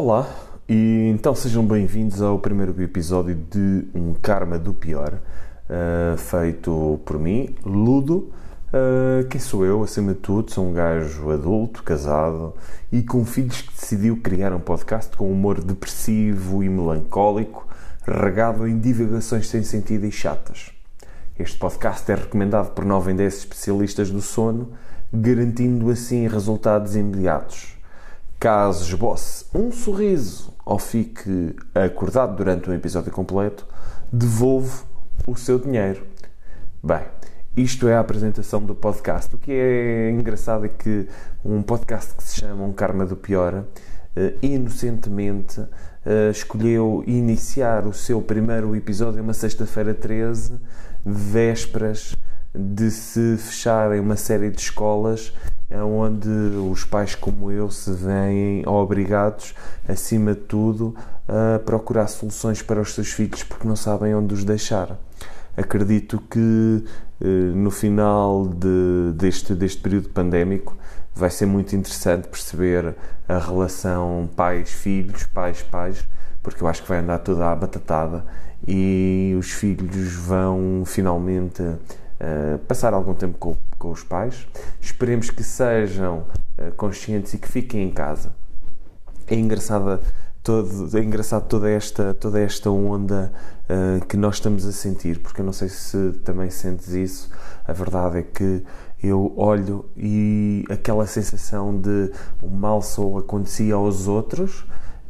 Olá, e então sejam bem-vindos ao primeiro episódio de Um Karma do Pior, uh, feito por mim, Ludo. Uh, quem sou eu, acima de tudo? Sou um gajo adulto, casado e com filhos que decidiu criar um podcast com humor depressivo e melancólico, regado em divagações sem sentido e chatas. Este podcast é recomendado por 9 em 10 especialistas do sono, garantindo assim resultados imediatos. Caso esboce um sorriso ou fique acordado durante um episódio completo, devolvo o seu dinheiro. Bem, isto é a apresentação do podcast. O que é engraçado é que um podcast que se chama Um Karma do Pior, uh, inocentemente, uh, escolheu iniciar o seu primeiro episódio uma sexta-feira 13, vésperas de se fecharem uma série de escolas onde os pais como eu se veem obrigados, acima de tudo, a procurar soluções para os seus filhos porque não sabem onde os deixar. Acredito que eh, no final de, deste, deste período pandémico vai ser muito interessante perceber a relação pais-filhos, pais-pais, porque eu acho que vai andar toda a batatada e os filhos vão finalmente uh, passar algum tempo com, com os pais. Esperemos que sejam uh, conscientes e que fiquem em casa. É engraçada todo, é engraçado toda esta, toda esta onda uh, que nós estamos a sentir, porque eu não sei se também sentes isso. A verdade é que eu olho e aquela sensação de o mal só acontecia aos outros,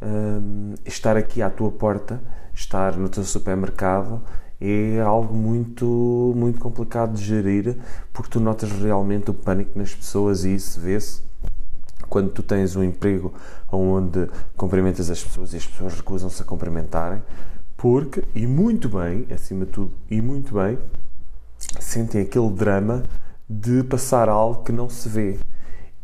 uh, estar aqui à tua porta, estar no teu supermercado é algo muito, muito complicado de gerir porque tu notas realmente o pânico nas pessoas e isso vê-se quando tu tens um emprego onde cumprimentas as pessoas e as pessoas recusam-se a cumprimentarem, porque, e muito bem, acima de tudo, e muito bem, sentem aquele drama de passar algo que não se vê.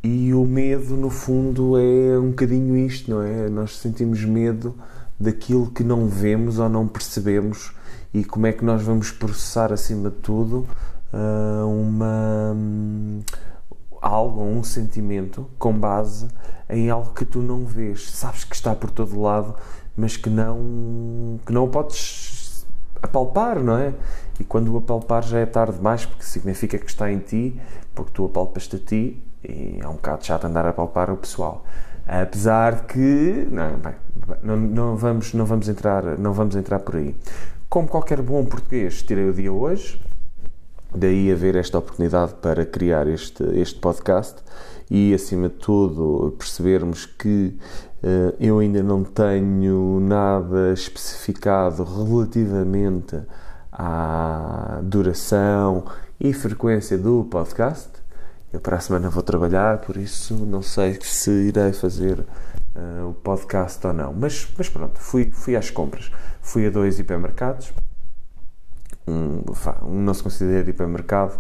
E o medo, no fundo, é um bocadinho isto, não é? Nós sentimos medo daquilo que não vemos ou não percebemos e como é que nós vamos processar, acima de tudo, uma algo ou um sentimento com base em algo que tu não vês, sabes que está por todo lado, mas que não que não podes apalpar, não é? E quando o apalpar já é tarde demais, porque significa que está em ti, porque tu apalpas-te a ti, e é um bocado chato andar a apalpar o pessoal. Apesar de que, não, bem, não, não, vamos, não, vamos entrar, não vamos entrar por aí. Como qualquer bom português, tirei o dia hoje, Daí haver esta oportunidade para criar este, este podcast e, acima de tudo, percebermos que uh, eu ainda não tenho nada especificado relativamente à duração e frequência do podcast. Eu para a semana vou trabalhar, por isso não sei se irei fazer uh, o podcast ou não. Mas, mas pronto, fui, fui às compras. Fui a dois hipermercados um, um não se considera hipermercado,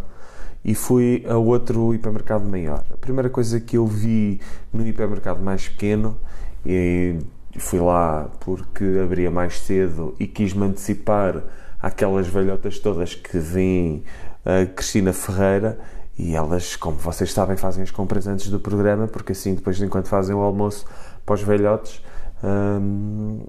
e fui a outro hipermercado maior. A primeira coisa que eu vi no hipermercado mais pequeno, e fui lá porque abria mais cedo e quis-me antecipar aquelas velhotas todas que vêm a Cristina Ferreira e elas, como vocês sabem, fazem as compras antes do programa, porque assim, depois, enquanto fazem o almoço para os velhotes, hum,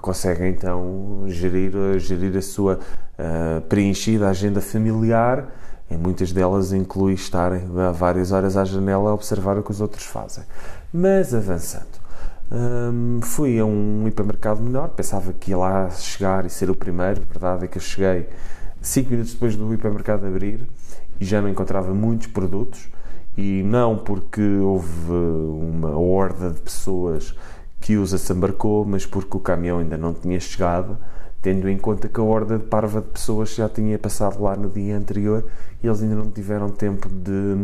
conseguem então gerir, gerir a sua uh, preenchida agenda familiar. Em muitas delas inclui estar várias horas à janela a observar o que os outros fazem. Mas avançando, hum, fui a um hipermercado menor, pensava que ia lá chegar e ser o primeiro. A verdade é que eu cheguei 5 minutos depois do hipermercado abrir e já não encontrava muitos produtos. E não porque houve uma horda de pessoas que os assambarcou, mas porque o caminhão ainda não tinha chegado, tendo em conta que a horda de parva de pessoas já tinha passado lá no dia anterior e eles ainda não tiveram tempo de,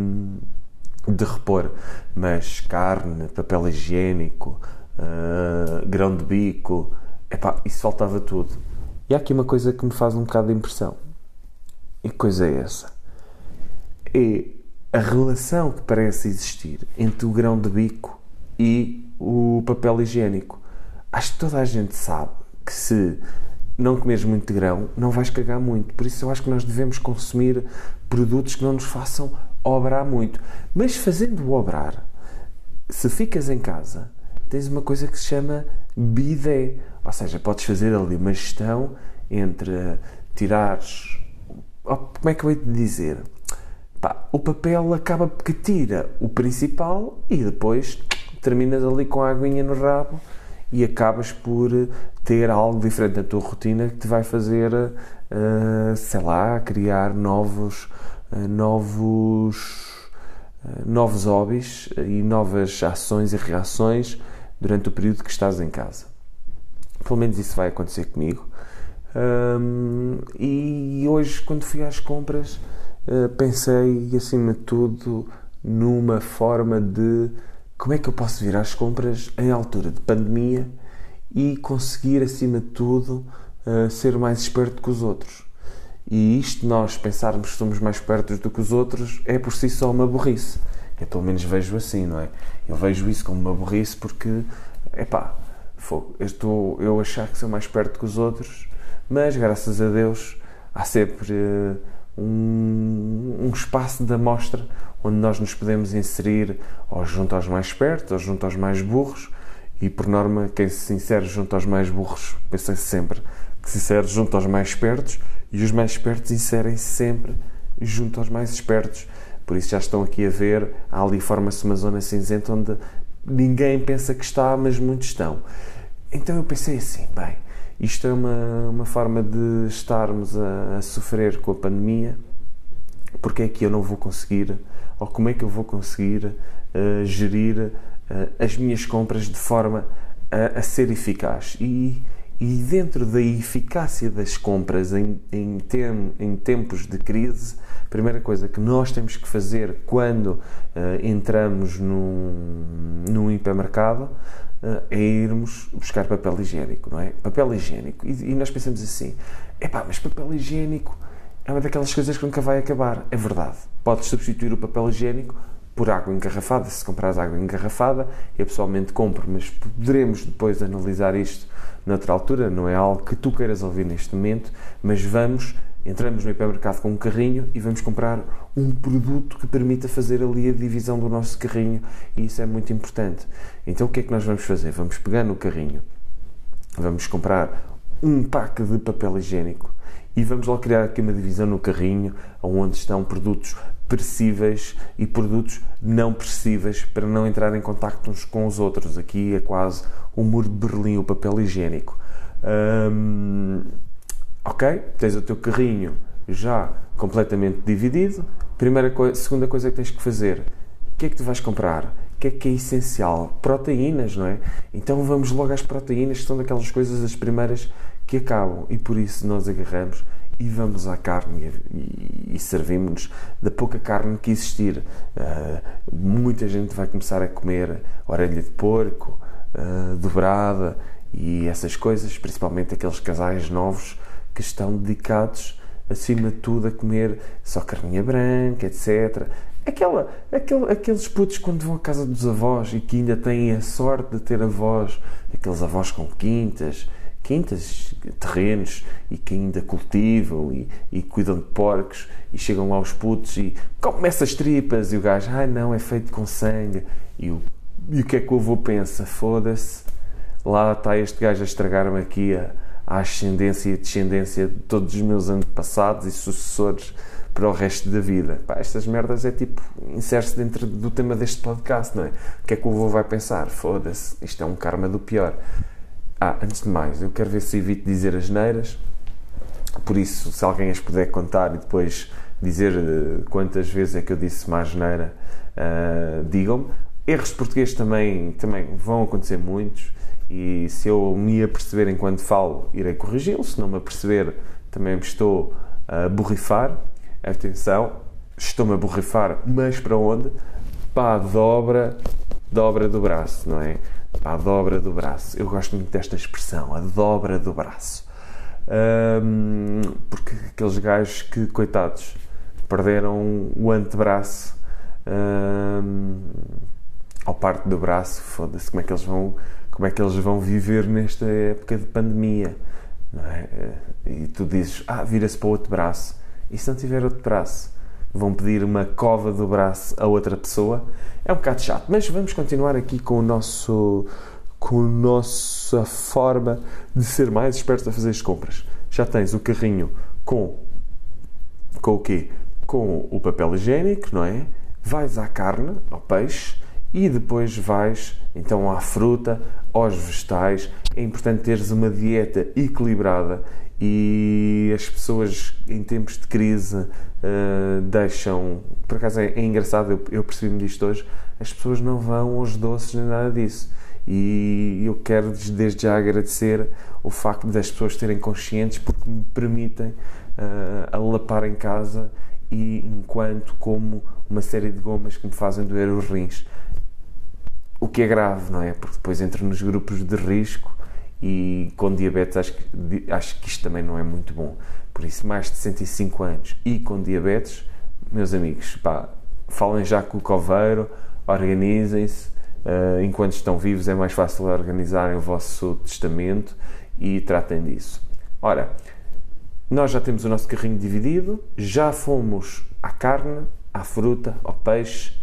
de repor. Mas carne, papel higiênico, uh, grão de bico, epá, isso faltava tudo. E há aqui uma coisa que me faz um bocado de impressão. E que coisa é essa? É a relação que parece existir entre o grão de bico e o papel higiênico. Acho que toda a gente sabe que se não comeres muito grão, não vais cagar muito. Por isso eu acho que nós devemos consumir produtos que não nos façam obrar muito. Mas fazendo obrar, se ficas em casa, tens uma coisa que se chama bidé. Ou seja, podes fazer ali uma gestão entre tirares. Como é que eu ia te dizer? Pá, o papel acaba porque tira o principal e depois terminas ali com a aguinha no rabo e acabas por ter algo diferente na tua rotina que te vai fazer, uh, sei lá, criar novos, uh, novos, uh, novos hobbies e novas ações e reações durante o período que estás em casa. Pelo menos isso vai acontecer comigo. Um, e hoje, quando fui às compras, pensei, acima de tudo, numa forma de como é que eu posso vir às compras em altura de pandemia e conseguir, acima de tudo, uh, ser mais esperto que os outros. E isto, nós pensarmos que somos mais espertos do que os outros, é por si só uma burrice. Eu pelo menos vejo assim, não é? Eu vejo isso como uma burrice porque, epá, eu estou eu achar que sou mais perto que os outros, mas graças a Deus há sempre uh, um, um, espaço de amostra onde nós nos podemos inserir ou junto aos mais espertos ou junto aos mais burros e por norma quem se insere junto aos mais burros pensa sempre que se insere junto aos mais espertos e os mais espertos inserem-se sempre junto aos mais espertos por isso já estão aqui a ver, ali forma-se uma zona cinzenta onde ninguém pensa que está, mas muitos estão. Então eu pensei assim, bem, isto é uma, uma forma de estarmos a, a sofrer com a pandemia, porque é que eu não vou conseguir, ou como é que eu vou conseguir uh, gerir uh, as minhas compras de forma a, a ser eficaz? E, e dentro da eficácia das compras em, em, tem, em tempos de crise, primeira coisa que nós temos que fazer quando uh, entramos num, num hipermercado uh, é irmos buscar papel higiênico, não é? Papel higiênico. E, e nós pensamos assim: epá, mas papel higiênico é uma daquelas coisas que nunca vai acabar. É verdade. Podes substituir o papel higiênico por água engarrafada, se comprares água engarrafada, eu pessoalmente compro, mas poderemos depois analisar isto noutra altura, não é algo que tu queiras ouvir neste momento, mas vamos entramos no hipermercado com um carrinho e vamos comprar um produto que permita fazer ali a divisão do nosso carrinho e isso é muito importante. Então o que é que nós vamos fazer? Vamos pegar no carrinho, vamos comprar um pack de papel higiênico e vamos lá criar aqui uma divisão no carrinho onde estão produtos perecíveis e produtos não perecíveis para não entrar em contacto uns com os outros. Aqui é quase o muro de Berlim, o papel higiênico. Hum, Ok, tens o teu carrinho já completamente dividido. Primeira coisa, segunda coisa que tens que fazer: o que é que tu vais comprar? O que é que é essencial? Proteínas, não é? Então vamos logo às proteínas, que são daquelas coisas as primeiras que acabam. E por isso nós agarramos e vamos à carne e, servimos-nos da pouca carne que existir. Uh, muita gente vai começar a comer orelha de porco, uh, dobrada e essas coisas, principalmente aqueles casais novos que estão dedicados, acima de tudo, a comer só carninha branca, etc. Aquela, aquele, aqueles putos quando vão à casa dos avós e que ainda têm a sorte de ter avós, aqueles avós com quintas, quintas, terrenos e que ainda cultivam e, e cuidam de porcos e chegam lá os putos e comem essas tripas e o gajo, ah não, é feito com sangue. E o, e o que é que o avô pensa? Foda-se, lá está este gajo a estragar-me aqui a a ascendência e descendência de todos os meus antepassados e sucessores para o resto da vida. Pá, estas merdas é tipo, insere-se dentro do tema deste podcast, não é? O que é que o avô vai pensar? Foda-se, isto é um karma do pior. Ah, antes de mais, eu quero ver se evito dizer as neiras, por isso, se alguém as puder contar e depois dizer uh, quantas vezes é que eu disse mais neira, uh, digam-me. Erros de português também, também vão acontecer muitos e se eu me aperceber enquanto falo, irei corrigi-lo. Se não me aperceber, também me estou a borrifar. Atenção, estou-me a borrifar, mas para onde? Para a dobra, dobra do braço, não é? Para a dobra do braço. Eu gosto muito desta expressão, a dobra do braço. Um, porque aqueles gajos que, coitados, perderam o antebraço um, ao parte do braço, foda-se, como é que eles vão como é que eles vão viver nesta época de pandemia. É? E tu dizes, ah, vira-se para o outro braço. E se não tiver outro braço? Vão pedir uma cova do braço a outra pessoa? É um bocado chato, mas vamos continuar aqui com o nosso, com a nossa forma de ser mais espertos a fazer as compras. Já tens o carrinho com, com o quê? Com o papel higiênico, não é? Vais à carne, ao peixe, e depois vais então à fruta, aos vegetais. É importante teres uma dieta equilibrada e as pessoas em tempos de crise uh, deixam. Por acaso é, é engraçado, eu, eu percebi-me disto hoje. As pessoas não vão aos doces nem nada disso. E eu quero desde já agradecer o facto das pessoas serem conscientes porque me permitem uh, alapar em casa e enquanto como uma série de gomas que me fazem doer os rins. O que é grave, não é? Porque depois entro nos grupos de risco e com diabetes acho que, acho que isto também não é muito bom. Por isso, mais de 65 anos e com diabetes, meus amigos, pá, falem já com o coveiro, organizem-se. Uh, enquanto estão vivos, é mais fácil organizarem o vosso testamento e tratem disso. Ora, nós já temos o nosso carrinho dividido, já fomos à carne, à fruta, ao peixe,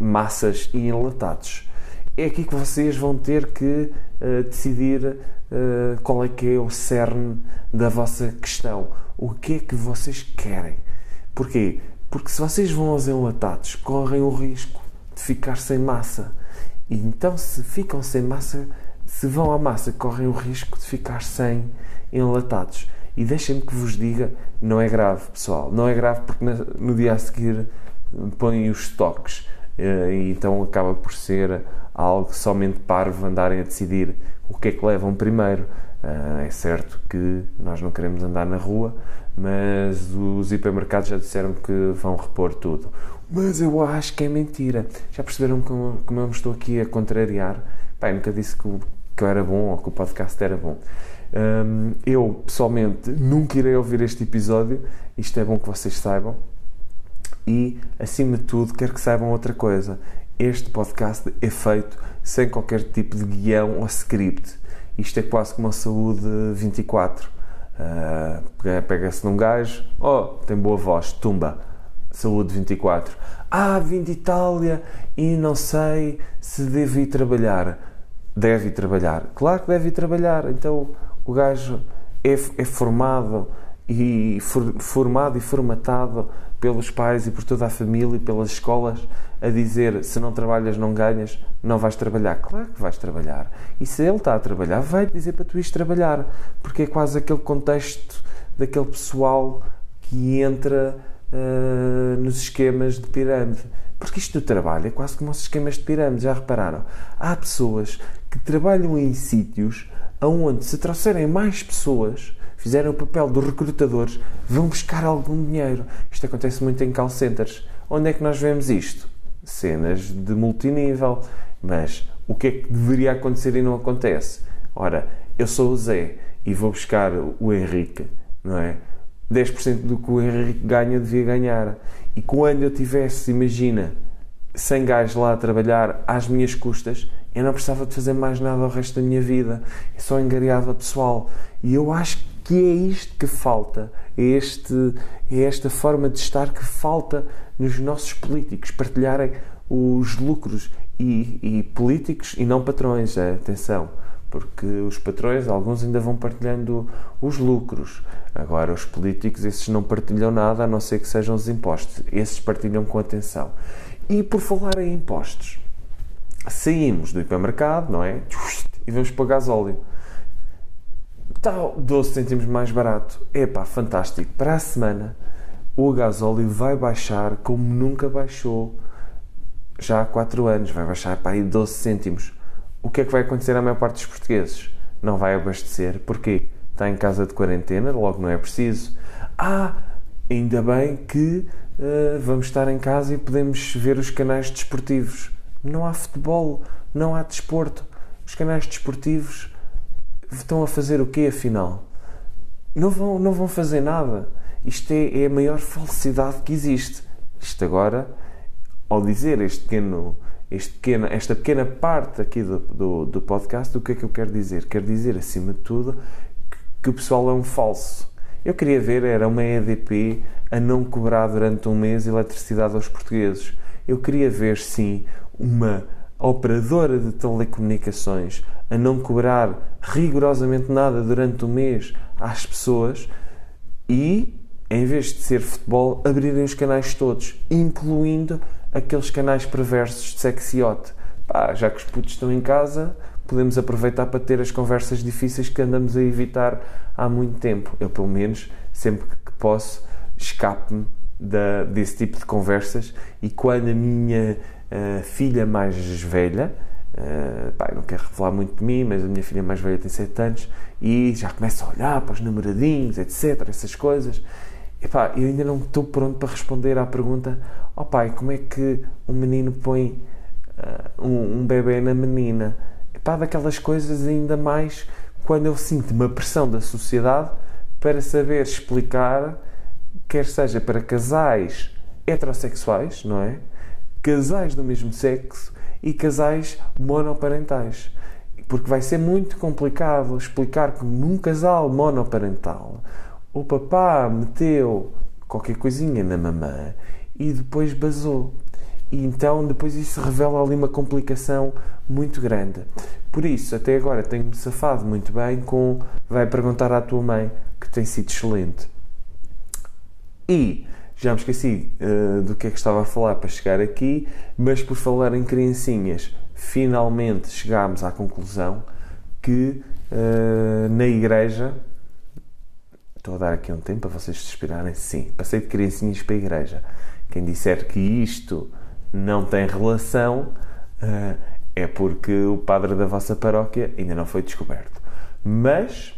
massas e enlatados é aqui que vocês vão ter que uh, decidir uh, qual é que é o cerne da vossa questão. O que é que vocês querem? Porquê? Porque se vocês vão aos enlatados, correm o risco de ficar sem massa. E então, se ficam sem massa, se vão à massa, correm o risco de ficar sem enlatados. E deixem-me que vos diga, não é grave, pessoal. Não é grave porque no dia a seguir põem os estoques. Eh, e então acaba por ser algo somente parvo andarem a decidir o que é que levam primeiro. Eh, é certo que nós não queremos andar na rua, mas os hipermercados já disseram que vão repor tudo. Mas eu acho que é mentira. Já perceberam como, como eu me estou aqui a contrariar? Pai, nunca disse que, que eu era bom ou que o podcast era bom. Um, eu, pessoalmente, nunca irei ouvir este episódio. Isto é bom que vocês saibam e, acima de tudo, quero que saibam outra coisa. Este podcast é feito sem qualquer tipo de guião ou script. Isto é quase como a saúde 24. Uh, Pega-se num gajo, oh, tem boa voz, tumba. Saúde 24. Ah, vim de Itália e não sei se devo ir trabalhar. Deve ir trabalhar. Claro que deve ir trabalhar. Então o gajo é, é formado e for, formado e formatado pelos pais e por toda a família e pelas escolas a dizer se não trabalhas não ganhas, não vais trabalhar. Claro que vais trabalhar. E se ele está a trabalhar, vai dizer para tu ires trabalhar. Porque é quase aquele contexto daquele pessoal que entra uh, nos esquemas de pirâmide. Porque isto do trabalho é quase como os esquemas de pirâmide, já repararam? Há pessoas que trabalham em sítios onde se trouxerem mais pessoas fizeram o papel dos recrutadores, vão buscar algum dinheiro. Isto acontece muito em call centers. Onde é que nós vemos isto? Cenas de multinível. Mas o que é que deveria acontecer e não acontece? Ora, eu sou o Zé e vou buscar o Henrique, não é? 10% do que o Henrique ganha devia ganhar. E quando eu tivesse, imagina, 100 gajos lá a trabalhar às minhas custas, eu não precisava de fazer mais nada ao resto da minha vida. Eu só engariava pessoal. E eu acho que é isto que falta, é, este, é esta forma de estar que falta nos nossos políticos, partilharem os lucros e, e políticos e não patrões, é, atenção, porque os patrões, alguns ainda vão partilhando os lucros. Agora, os políticos, esses não partilham nada a não ser que sejam os impostos. Esses partilham com atenção. E por falar em impostos, saímos do hipermercado, não é? E vamos para o gasóleo está 12 cêntimos mais barato. Epá, fantástico. Para a semana o gasóleo vai baixar como nunca baixou já há 4 anos. Vai baixar para aí 12 cêntimos. O que é que vai acontecer à maior parte dos portugueses? Não vai abastecer. Porquê? Está em casa de quarentena, logo não é preciso. Ah, ainda bem que uh, vamos estar em casa e podemos ver os canais desportivos. Não há futebol, não há desporto. Os canais desportivos estão a fazer o quê afinal? Não vão, não vão fazer nada. Isto é, é a maior falsidade que existe. Isto agora, ao dizer este pequeno, este pequeno, esta pequena parte aqui do, do, do, podcast, o que é que eu quero dizer? Quero dizer, acima de tudo, que, que o pessoal é um falso. Eu queria ver, era uma EDP a não cobrar durante um mês eletricidade aos portugueses. Eu queria ver, sim, uma operadora de telecomunicações a não cobrar rigorosamente nada durante o mês às pessoas e, em vez de ser futebol, abrirem os canais todos, incluindo aqueles canais perversos de sexiote. Pá, já que os putos estão em casa, podemos aproveitar para ter as conversas difíceis que andamos a evitar há muito tempo. Eu, pelo menos, sempre que posso, escapo-me desse tipo de conversas e quando a minha uh, filha mais velha, uh, pá, não quero revelar muito de mim, mas a minha filha mais velha tem 7 anos e já começa a olhar para os namoradinhos, etc., essas coisas. E pá, eu ainda não estou pronto para responder à pergunta: ó oh, pai, como é que um menino põe uh, um, um bebê na menina? E pá, daquelas coisas ainda mais quando eu sinto uma pressão da sociedade para saber explicar, quer seja para casais heterossexuais, não é? Casais do mesmo sexo e casais monoparentais. Porque vai ser muito complicado explicar que num casal monoparental o papá meteu qualquer coisinha na mamã e depois basou. E então depois isso revela ali uma complicação muito grande. Por isso, até agora tenho-me safado muito bem com vai perguntar à tua mãe, que tem sido excelente. E já me esqueci uh, do que é que estava a falar para chegar aqui, mas por falar em criancinhas, finalmente chegámos à conclusão que uh, na igreja Estou a dar aqui um tempo para vocês se inspirarem. Sim, passei de criancinhas para a igreja. Quem disser que isto não tem relação uh, é porque o padre da vossa paróquia ainda não foi descoberto. Mas,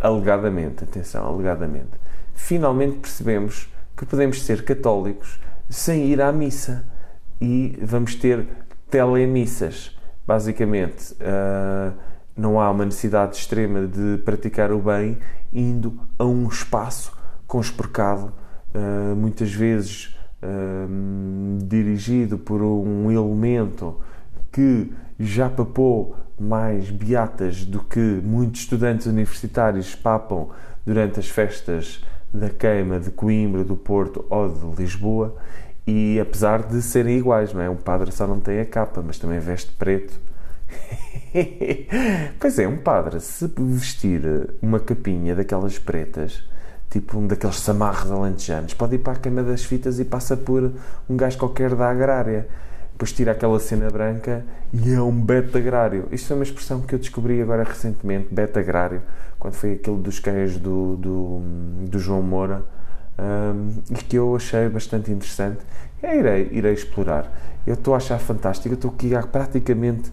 alegadamente, atenção, alegadamente, finalmente percebemos que podemos ser católicos sem ir à missa e vamos ter telemissas. Basicamente, uh, não há uma necessidade extrema de praticar o bem indo a um espaço conspurcado, uh, muitas vezes uh, dirigido por um elemento que já papou mais beatas do que muitos estudantes universitários papam durante as festas da queima de Coimbra, do Porto ou de Lisboa. E apesar de serem iguais, não é? Um padre só não tem a capa, mas também veste preto pois é, um padre, se vestir uma capinha daquelas pretas, tipo um daqueles samarros alentejanos, pode ir para a queima das fitas e passa por um gajo qualquer da agrária. Depois tira aquela cena branca e é um beta agrário. Isto é uma expressão que eu descobri agora recentemente, beta agrário, quando foi aquele dos queijos do, do, do João Moura, um, e que eu achei bastante interessante. Irei, irei explorar. Eu estou a achar fantástico, estou aqui há praticamente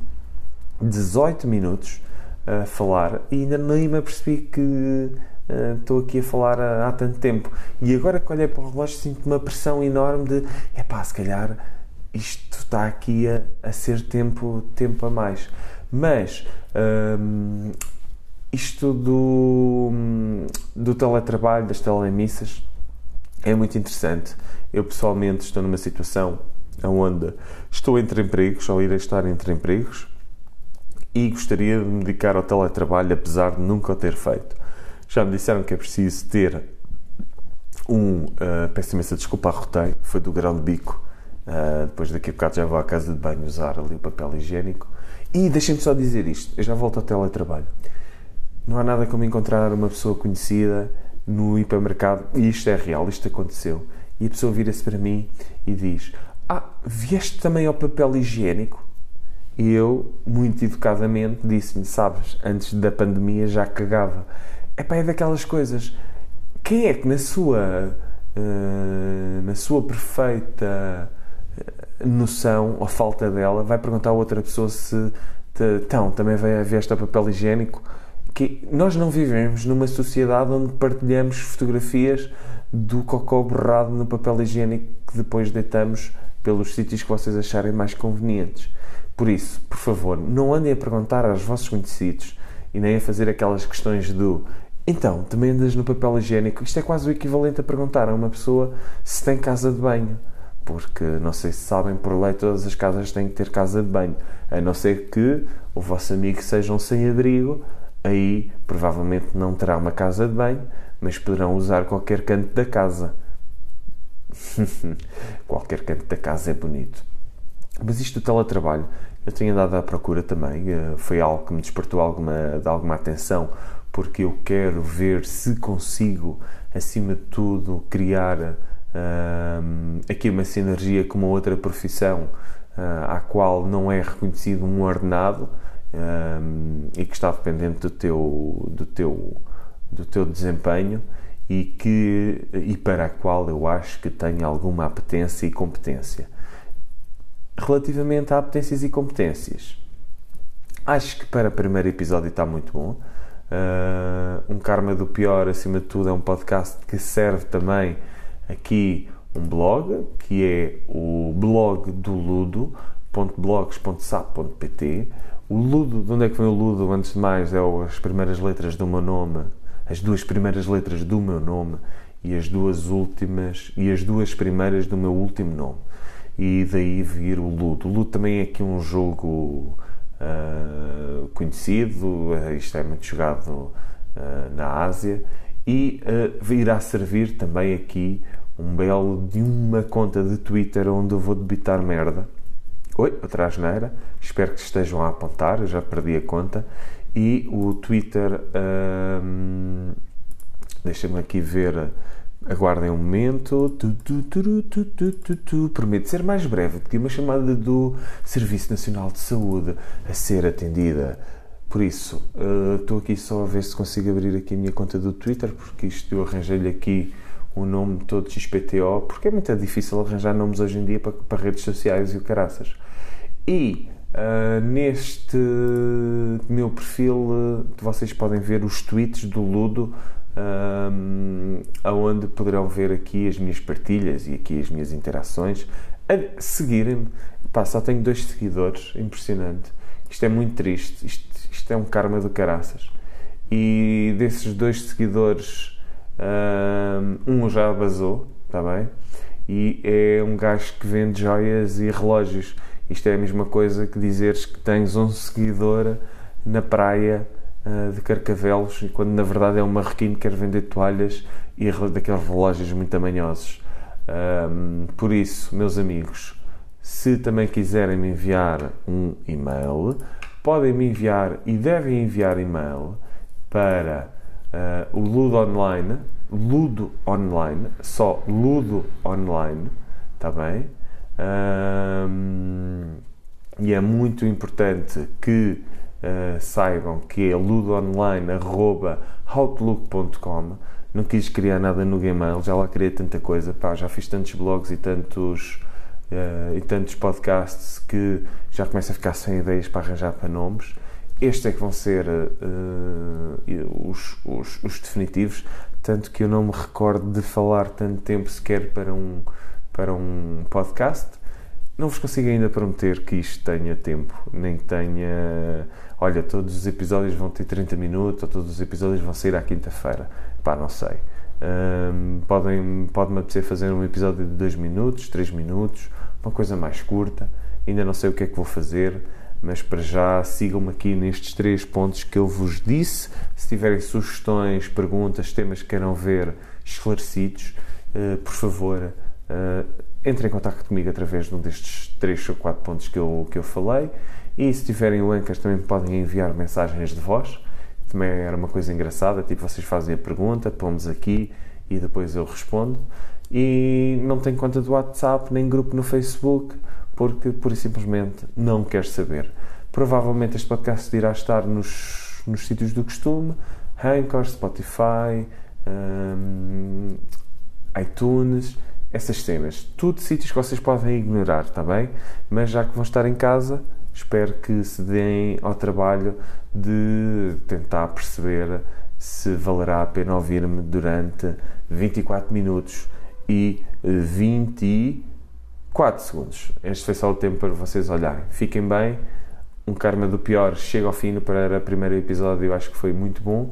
18 minutos a falar e ainda nem me apercebi que uh, estou aqui a falar há, há, tanto tempo. E agora que olhei para o relógio sinto uma pressão enorme de é pá, se calhar isto está aqui a, a ser tempo, tempo a mais. Mas um, isto do, do teletrabalho, das telemissas, é muito interessante. Eu pessoalmente estou numa situação onde estou entre empregos, ou irei estar entre empregos, e gostaria de me dedicar ao teletrabalho, apesar de nunca o ter feito. Já me disseram que é preciso ter um. Uh, peço imensa desculpa, arrotei, foi do grão de bico. Uh, depois daqui a bocado já vou à casa de banho usar ali o papel higiênico. E deixem-me só dizer isto: eu já volto ao teletrabalho. Não há nada como encontrar uma pessoa conhecida no hipermercado, e isto é real, isto aconteceu. E a pessoa vira-se para mim e diz: Ah, vieste também ao papel higiênico? E eu, muito educadamente, disse-lhe: Sabes, antes da pandemia já cagava. Epá, é daquelas coisas. Quem é que na sua, uh, na sua perfeita eh, noção ou falta dela vai perguntar a outra pessoa se então também vai haver este papel higiênico? Que nós não vivemos numa sociedade onde partilhamos fotografias do cocó borrado no papel higiênico que depois deitamos pelos sítios que vocês acharem mais convenientes. Por isso, por favor, não andem a perguntar aos vossos conhecidos e nem a fazer aquelas questões do então, também andas no papel higiênico. Isto é quase o equivalente a perguntar a uma pessoa se tem casa de banho. Porque, não sei se sabem, por lei todas as casas têm que ter casa de banho. A não ser que o vosso amigo seja um sem-abrigo, aí provavelmente não terá uma casa de banho, mas poderão usar qualquer canto da casa. qualquer canto da casa é bonito. Mas isto do teletrabalho eu tenho andado à procura também. Uh, foi algo que me despertou alguma, de alguma atenção, porque eu quero ver se consigo, acima de tudo, criar uh, aqui uma sinergia com uma outra profissão à qual não é reconhecido um ordenado e que está dependente do teu, do teu, do teu desempenho e, que, e para a qual eu acho que tenho alguma apetência e competência. Relativamente a apetências e competências, acho que para o primeiro episódio está muito bom. Uh, um Karma do Pior, acima de tudo, é um podcast que serve também aqui um blog, que é o blog do ludo.blogs.sap.pt. O ludo, de onde é que vem o ludo? Antes de mais, é as primeiras letras do meu nome, as duas primeiras letras do meu nome e as duas últimas e as duas primeiras do meu último nome. E daí vir o Ludo. O Ludo também é aqui um jogo uh, conhecido, uh, isto é muito jogado uh, na Ásia e uh, irá servir também aqui um belo de uma conta de Twitter onde eu vou debitar merda. Oi, outra asneira. Espero que estejam a apontar, eu já perdi a conta e o Twitter, hum, deixem-me aqui ver, aguardem um momento, tu, tu, tu, prometo ser mais breve do que uma chamada do Serviço Nacional de Saúde a ser atendida. Por isso, uh, estou aqui só a ver se consigo abrir aqui a minha conta do Twitter, porque isto eu arranjei-lhe aqui o nome todo XPTO, porque é muito difícil arranjar nomes hoje em dia para, para redes sociais e o caraças. E Uh, neste meu perfil, uh, vocês podem ver os tweets do Ludo, um, aonde poderão ver aqui as minhas partilhas e aqui as minhas interações. A seguirem-me, só tenho dois seguidores, impressionante. Isto é muito triste, isto, isto é um karma do caraças. E desses dois seguidores, um já vazou, está bem? E é um gajo que vende joias e relógios isto é a mesma coisa que dizeres que tens um seguidor na praia uh, de Carcavelos, quando na verdade é um marroquino que quer vender toalhas e daqueles relógios muito tamanhosos. Um, por isso, meus amigos, se também quiserem me enviar um e-mail, podem me enviar e devem enviar e-mail para uh, o Ludo Online, Ludo Online, só Ludo Online, está bem? Um, e é muito importante que uh, saibam que é ludoonline.outlook.com. Não quis criar nada no Gmail, já lá criei tanta coisa, pá, já fiz tantos blogs e tantos, uh, e tantos podcasts que já começo a ficar sem ideias para arranjar para nomes. Estes é que vão ser uh, os, os, os definitivos, tanto que eu não me recordo de falar tanto tempo sequer para um para um podcast. Não vos consigo ainda prometer que isto tenha tempo, nem que tenha. Olha, todos os episódios vão ter 30 minutos ou todos os episódios vão sair à quinta-feira. Pá, não sei. Um, podem, pode-me apetecer fazer um episódio de 2 minutos, 3 minutos, uma coisa mais curta. Ainda não sei o que é que vou fazer, mas para já sigam-me aqui nestes três pontos que eu vos disse. Se tiverem sugestões, perguntas, temas que queiram ver esclarecidos, uh, por favor uh, entrem em contato comigo através de um destes 3 ou 4 pontos que eu, que eu falei. E se tiverem o Anchor também podem enviar mensagens de voz. Também era uma coisa engraçada, tipo vocês fazem a pergunta, pomos aqui e depois eu respondo. E não tenho conta do WhatsApp nem grupo no Facebook porque pura e simplesmente não quero saber. Provavelmente este podcast irá estar nos, nos sítios do costume: Anchor, Spotify, um, iTunes essas cenas. Tudo sítios que vocês podem ignorar, está bem? Mas já que vão estar em casa, espero que se deem ao trabalho de tentar perceber se valerá a pena ouvir-me durante 24 minutos e 24 segundos. Este foi só o tempo para vocês olharem. Fiquem bem. Um karma do pior chega ao fim para o primeiro episódio, eu acho que foi muito bom.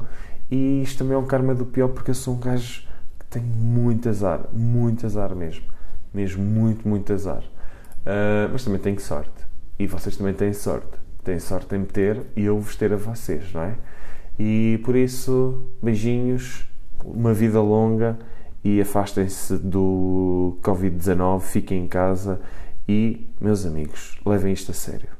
E isto também é um karma do pior porque eu sou um gajo tenho muito azar, muito azar mesmo. Mesmo muito, muito azar. Uh, mas também tenho sorte. E vocês também têm sorte. Têm sorte em me ter e eu vos ter a vocês, não é? E por isso, beijinhos, uma vida longa e afastem-se do Covid-19, fiquem em casa e, meus amigos, levem isto a sério.